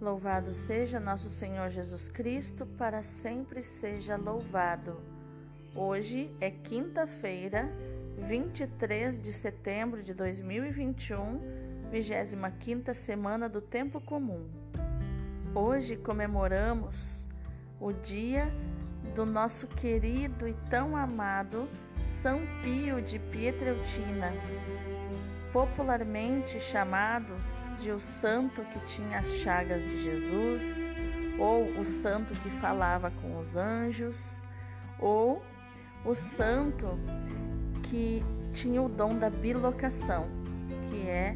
Louvado seja nosso Senhor Jesus Cristo, para sempre seja louvado. Hoje é quinta-feira, 23 de setembro de 2021, 25 semana do Tempo Comum. Hoje comemoramos o dia do nosso querido e tão amado São Pio de Pietreutina, popularmente chamado de o santo que tinha as chagas de Jesus, ou o santo que falava com os anjos, ou o santo que tinha o dom da bilocação, que é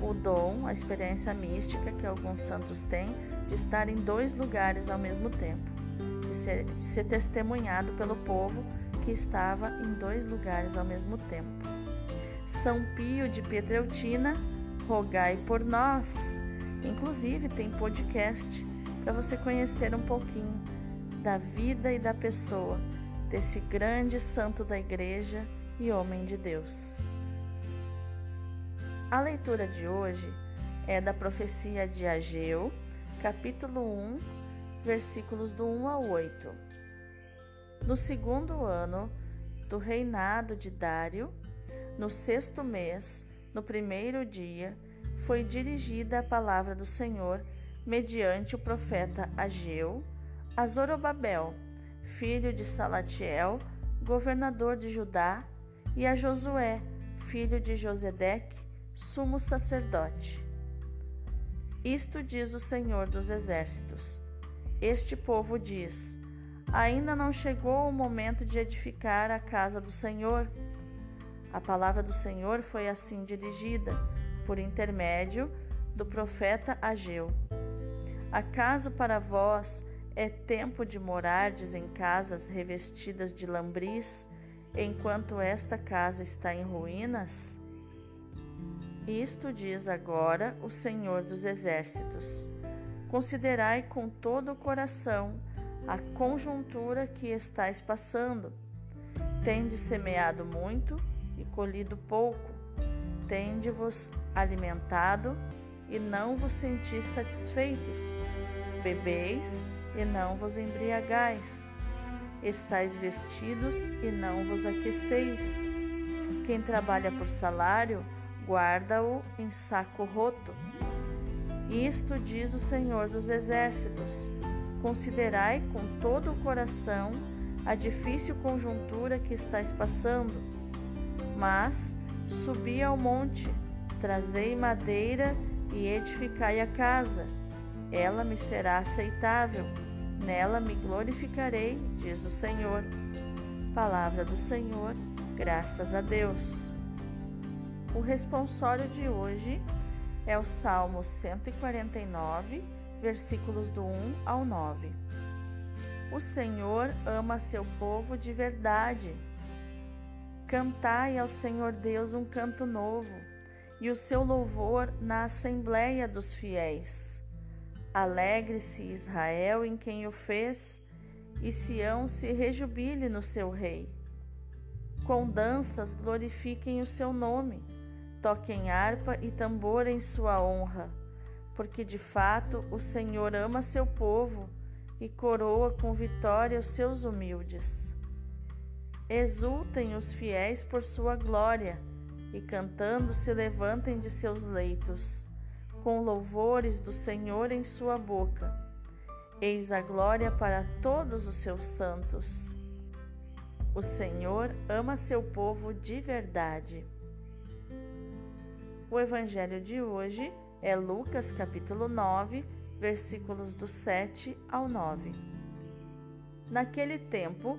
o dom, a experiência mística que alguns santos têm de estar em dois lugares ao mesmo tempo, de ser, de ser testemunhado pelo povo que estava em dois lugares ao mesmo tempo. São Pio de Pietreutina rogai por nós. Inclusive, tem podcast para você conhecer um pouquinho da vida e da pessoa desse grande santo da igreja e homem de Deus. A leitura de hoje é da profecia de Ageu, capítulo 1, versículos do 1 ao 8. No segundo ano do reinado de Dário, no sexto mês, no primeiro dia, foi dirigida a palavra do Senhor mediante o profeta Ageu a Zorobabel, filho de Salatiel, governador de Judá, e a Josué, filho de Josedeque, sumo sacerdote. Isto diz o Senhor dos Exércitos. Este povo diz: Ainda não chegou o momento de edificar a casa do Senhor a palavra do Senhor foi assim dirigida, por intermédio do profeta Ageu. Acaso para vós é tempo de morardes em casas revestidas de lambris, enquanto esta casa está em ruínas? Isto diz agora o Senhor dos Exércitos. Considerai com todo o coração a conjuntura que estáis passando. Tendes semeado muito e colhido pouco, tende-vos alimentado e não vos sentis satisfeitos, bebeis e não vos embriagais, estais vestidos e não vos aqueceis. Quem trabalha por salário, guarda-o em saco roto. Isto diz o Senhor dos Exércitos: Considerai com todo o coração a difícil conjuntura que estáis passando mas subi ao monte, trazei madeira e edificai a casa. Ela me será aceitável, nela me glorificarei, diz o Senhor. Palavra do Senhor, graças a Deus. O responsório de hoje é o Salmo 149, versículos do 1 ao 9. O Senhor ama seu povo de verdade Cantai ao Senhor Deus um canto novo, e o seu louvor na assembléia dos fiéis. Alegre-se Israel em quem o fez, e Sião se rejubile no seu rei. Com danças glorifiquem o seu nome, toquem harpa e tambor em sua honra, porque de fato o Senhor ama seu povo e coroa com vitória os seus humildes. Exultem os fiéis por sua glória, e cantando se levantem de seus leitos, com louvores do Senhor em sua boca. Eis a glória para todos os seus santos. O Senhor ama seu povo de verdade. O evangelho de hoje é Lucas capítulo 9, versículos do 7 ao 9. Naquele tempo,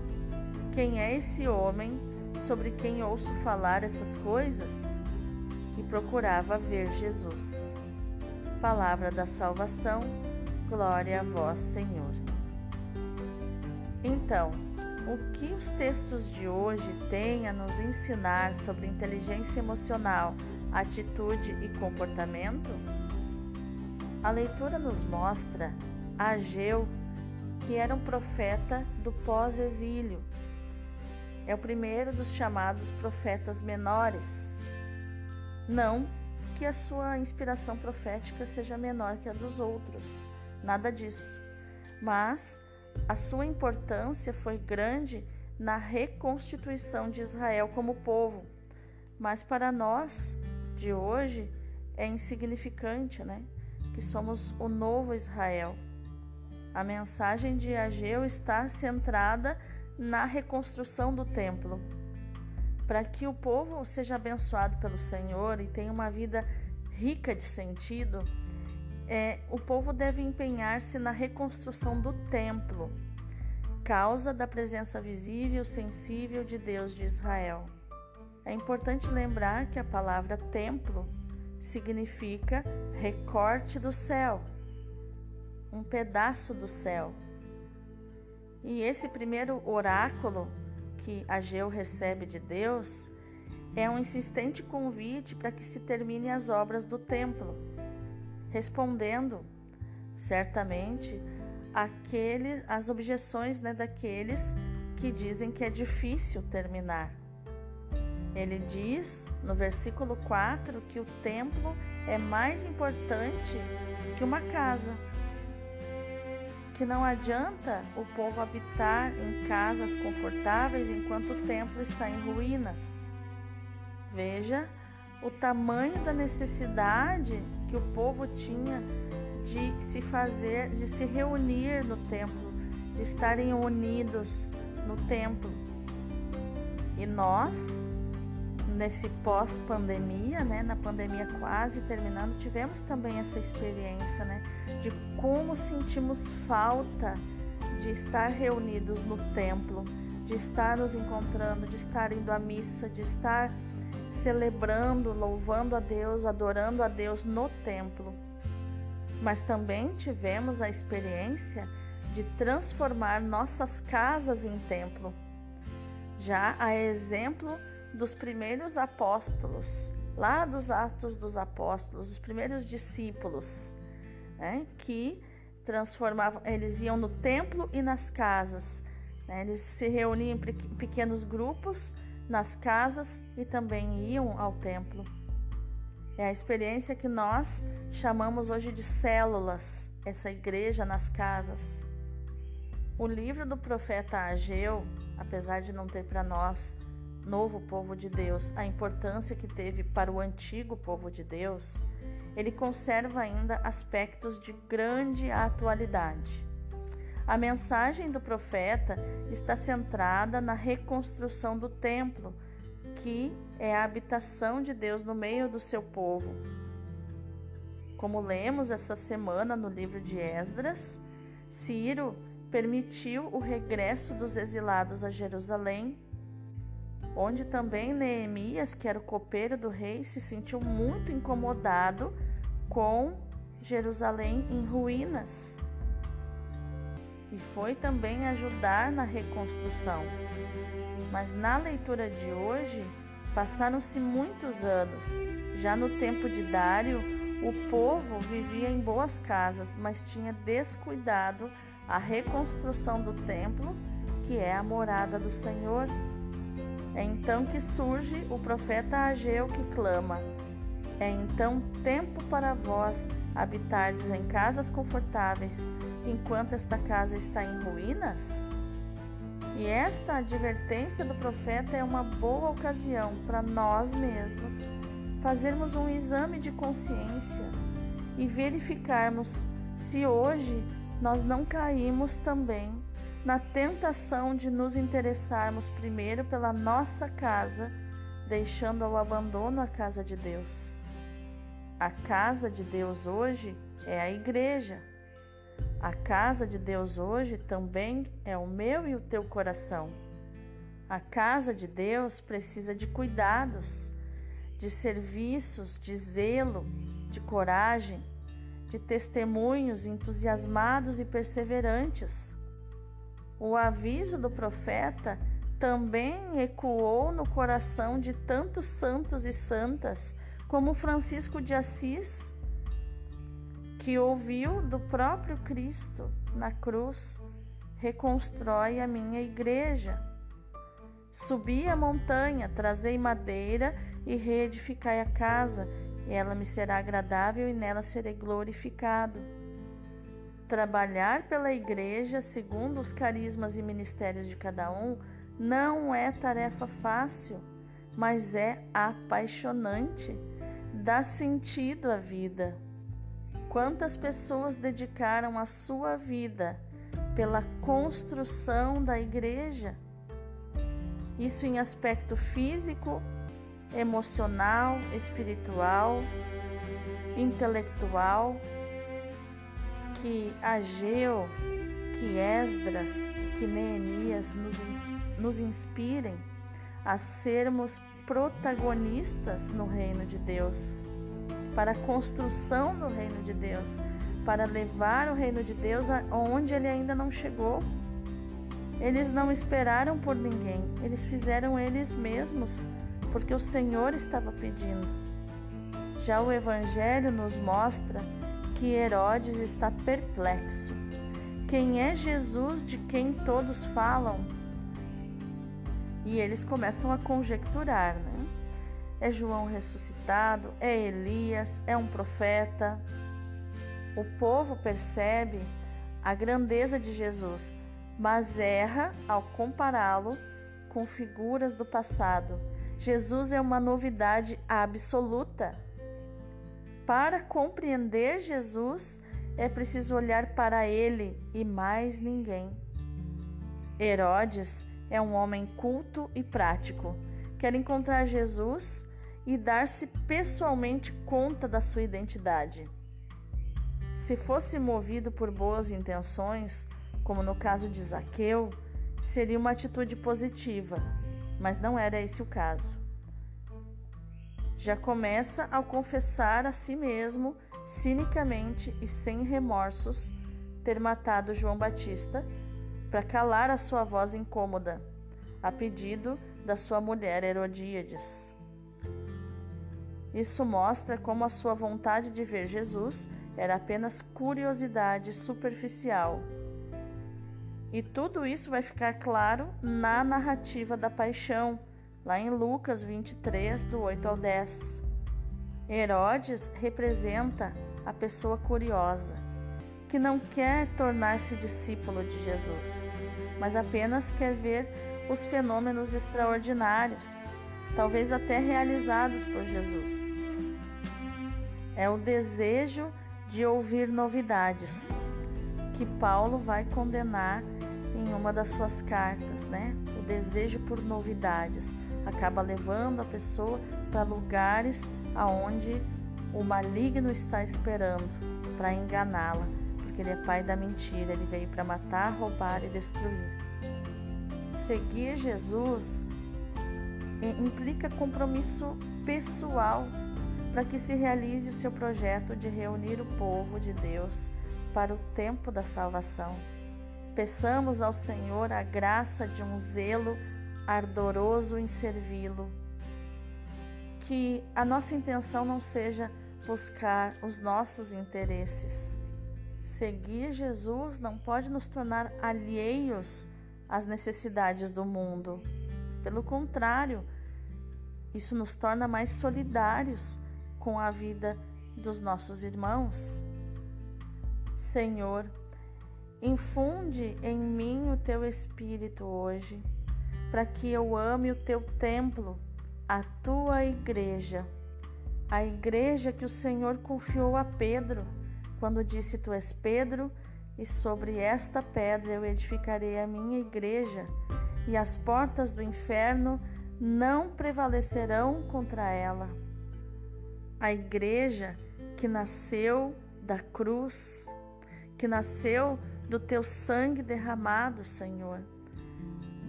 quem é esse homem sobre quem ouço falar essas coisas? E procurava ver Jesus. Palavra da salvação, Glória a vós, Senhor. Então, o que os textos de hoje têm a nos ensinar sobre inteligência emocional, atitude e comportamento? A leitura nos mostra Ageu, que era um profeta do pós-exílio. É o primeiro dos chamados profetas menores. Não que a sua inspiração profética seja menor que a dos outros, nada disso. Mas a sua importância foi grande na reconstituição de Israel como povo. Mas para nós de hoje é insignificante, né? Que somos o novo Israel. A mensagem de Ageu está centrada na reconstrução do templo. Para que o povo seja abençoado pelo Senhor e tenha uma vida rica de sentido, é, o povo deve empenhar-se na reconstrução do templo, causa da presença visível, sensível de Deus de Israel. É importante lembrar que a palavra templo significa recorte do céu, um pedaço do céu. E esse primeiro oráculo que Ageu recebe de Deus é um insistente convite para que se termine as obras do templo respondendo certamente aquele, as objeções né, daqueles que dizem que é difícil terminar. Ele diz no versículo 4 que o templo é mais importante que uma casa. Que não adianta o povo habitar em casas confortáveis enquanto o templo está em ruínas. Veja o tamanho da necessidade que o povo tinha de se fazer, de se reunir no templo, de estarem unidos no templo. E nós, nesse pós-pandemia, né, na pandemia quase terminando, tivemos também essa experiência, né, de como sentimos falta de estar reunidos no templo, de estar nos encontrando, de estar indo à missa, de estar celebrando, louvando a Deus, adorando a Deus no templo. Mas também tivemos a experiência de transformar nossas casas em templo. Já a exemplo dos primeiros apóstolos, lá dos Atos dos Apóstolos, os primeiros discípulos, né, que transformavam, eles iam no templo e nas casas, né, eles se reuniam em pequenos grupos nas casas e também iam ao templo. É a experiência que nós chamamos hoje de células, essa igreja nas casas. O livro do profeta Ageu, apesar de não ter para nós, novo povo de Deus, a importância que teve para o antigo povo de Deus, ele conserva ainda aspectos de grande atualidade. A mensagem do profeta está centrada na reconstrução do templo, que é a habitação de Deus no meio do seu povo. Como lemos essa semana no livro de Esdras, Ciro permitiu o regresso dos exilados a Jerusalém, onde também Neemias, que era o copeiro do rei, se sentiu muito incomodado com Jerusalém em ruínas e foi também ajudar na reconstrução. Mas na leitura de hoje, passaram-se muitos anos. Já no tempo de Dário, o povo vivia em boas casas, mas tinha descuidado a reconstrução do templo, que é a morada do Senhor. É então que surge o profeta Ageu que clama: É então tempo para vós habitardes em casas confortáveis enquanto esta casa está em ruínas? E esta advertência do profeta é uma boa ocasião para nós mesmos fazermos um exame de consciência e verificarmos se hoje nós não caímos também na tentação de nos interessarmos primeiro pela nossa casa, deixando ao abandono a casa de Deus. A casa de Deus hoje é a igreja. A casa de Deus hoje também é o meu e o teu coração. A casa de Deus precisa de cuidados, de serviços, de zelo, de coragem, de testemunhos entusiasmados e perseverantes. O aviso do profeta também ecoou no coração de tantos santos e santas como Francisco de Assis, que ouviu do próprio Cristo na cruz: reconstrói a minha igreja. Subi a montanha, trazei madeira e reedificai a casa, ela me será agradável e nela serei glorificado. Trabalhar pela igreja, segundo os carismas e ministérios de cada um, não é tarefa fácil, mas é apaixonante, dá sentido à vida. Quantas pessoas dedicaram a sua vida pela construção da igreja? Isso em aspecto físico, emocional, espiritual, intelectual, que Ageu, que Esdras, que Neemias nos, nos inspirem a sermos protagonistas no reino de Deus para a construção do reino de Deus, para levar o reino de Deus aonde ele ainda não chegou. Eles não esperaram por ninguém, eles fizeram eles mesmos, porque o Senhor estava pedindo. Já o Evangelho nos mostra que Herodes está perplexo. Quem é Jesus de quem todos falam? E eles começam a conjecturar, né? é João ressuscitado, é Elias, é um profeta. O povo percebe a grandeza de Jesus, mas erra ao compará-lo com figuras do passado. Jesus é uma novidade absoluta. Para compreender Jesus, é preciso olhar para ele e mais ninguém. Herodes é um homem culto e prático. Quer encontrar Jesus e dar-se pessoalmente conta da sua identidade. Se fosse movido por boas intenções, como no caso de Zaqueu, seria uma atitude positiva, mas não era esse o caso. Já começa ao confessar a si mesmo, cinicamente e sem remorsos, ter matado João Batista para calar a sua voz incômoda, a pedido da sua mulher Herodíades. Isso mostra como a sua vontade de ver Jesus era apenas curiosidade superficial. E tudo isso vai ficar claro na narrativa da paixão, lá em Lucas 23, do 8 ao 10. Herodes representa a pessoa curiosa, que não quer tornar-se discípulo de Jesus, mas apenas quer ver os fenômenos extraordinários talvez até realizados por Jesus. É o desejo de ouvir novidades que Paulo vai condenar em uma das suas cartas, né? O desejo por novidades acaba levando a pessoa para lugares aonde o maligno está esperando para enganá-la, porque ele é pai da mentira, ele veio para matar, roubar e destruir. Seguir Jesus implica compromisso pessoal para que se realize o seu projeto de reunir o povo de Deus para o tempo da salvação. Peçamos ao Senhor a graça de um zelo ardoroso em servi-lo. Que a nossa intenção não seja buscar os nossos interesses. Seguir Jesus não pode nos tornar alheios às necessidades do mundo pelo contrário, isso nos torna mais solidários com a vida dos nossos irmãos. Senhor, infunde em mim o teu espírito hoje, para que eu ame o teu templo, a tua igreja, a igreja que o Senhor confiou a Pedro, quando disse: Tu és Pedro, e sobre esta pedra eu edificarei a minha igreja e as portas do inferno não prevalecerão contra ela. A igreja que nasceu da cruz, que nasceu do teu sangue derramado, Senhor,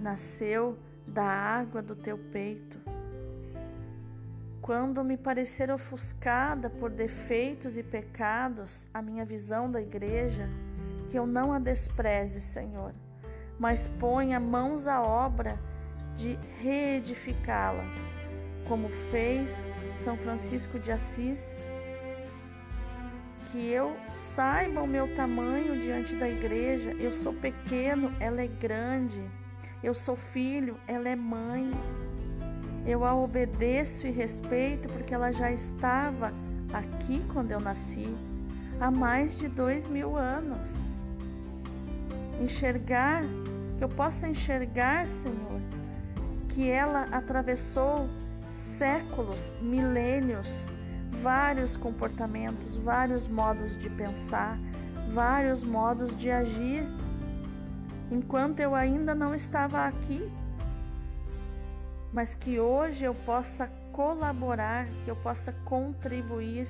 nasceu da água do teu peito. quando me parecer ofuscada por defeitos e pecados a minha visão da igreja, que eu não a despreze, Senhor, mas ponha mãos à obra de reedificá-la, como fez São Francisco de Assis. Que eu saiba o meu tamanho diante da igreja, eu sou pequeno, ela é grande, eu sou filho, ela é mãe. Eu a obedeço e respeito porque ela já estava aqui quando eu nasci, há mais de dois mil anos enxergar, que eu possa enxergar, Senhor, que ela atravessou séculos, milênios, vários comportamentos, vários modos de pensar, vários modos de agir, enquanto eu ainda não estava aqui, mas que hoje eu possa colaborar, que eu possa contribuir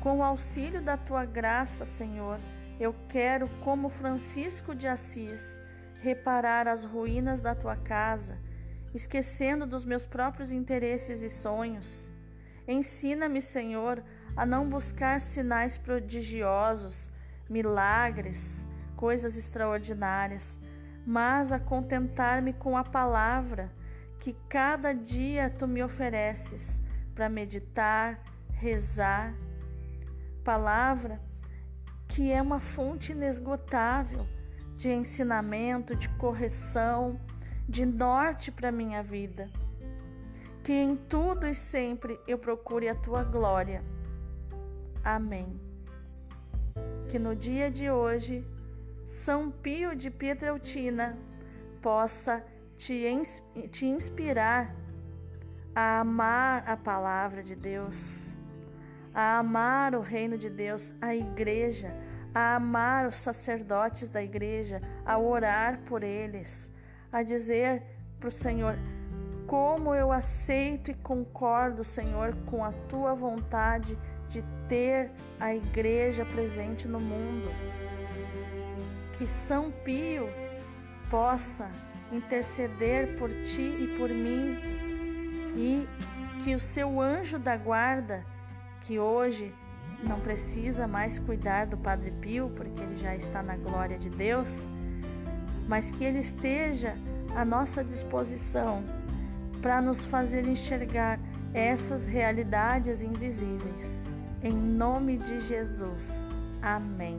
com o auxílio da tua graça, Senhor eu quero, como Francisco de Assis, reparar as ruínas da tua casa, esquecendo dos meus próprios interesses e sonhos. Ensina-me, Senhor, a não buscar sinais prodigiosos, milagres, coisas extraordinárias, mas a contentar-me com a palavra que cada dia tu me ofereces para meditar, rezar. Palavra que é uma fonte inesgotável de ensinamento, de correção, de norte para minha vida. Que em tudo e sempre eu procure a tua glória. Amém. Que no dia de hoje, São Pio de Pietrelcina possa te, te inspirar a amar a palavra de Deus a amar o reino de Deus, a igreja, a amar os sacerdotes da igreja, a orar por eles, a dizer para o Senhor: como eu aceito e concordo, Senhor, com a tua vontade de ter a igreja presente no mundo. Que São Pio possa interceder por ti e por mim, e que o seu anjo da guarda que hoje não precisa mais cuidar do Padre Pio, porque ele já está na glória de Deus, mas que ele esteja à nossa disposição para nos fazer enxergar essas realidades invisíveis. Em nome de Jesus. Amém.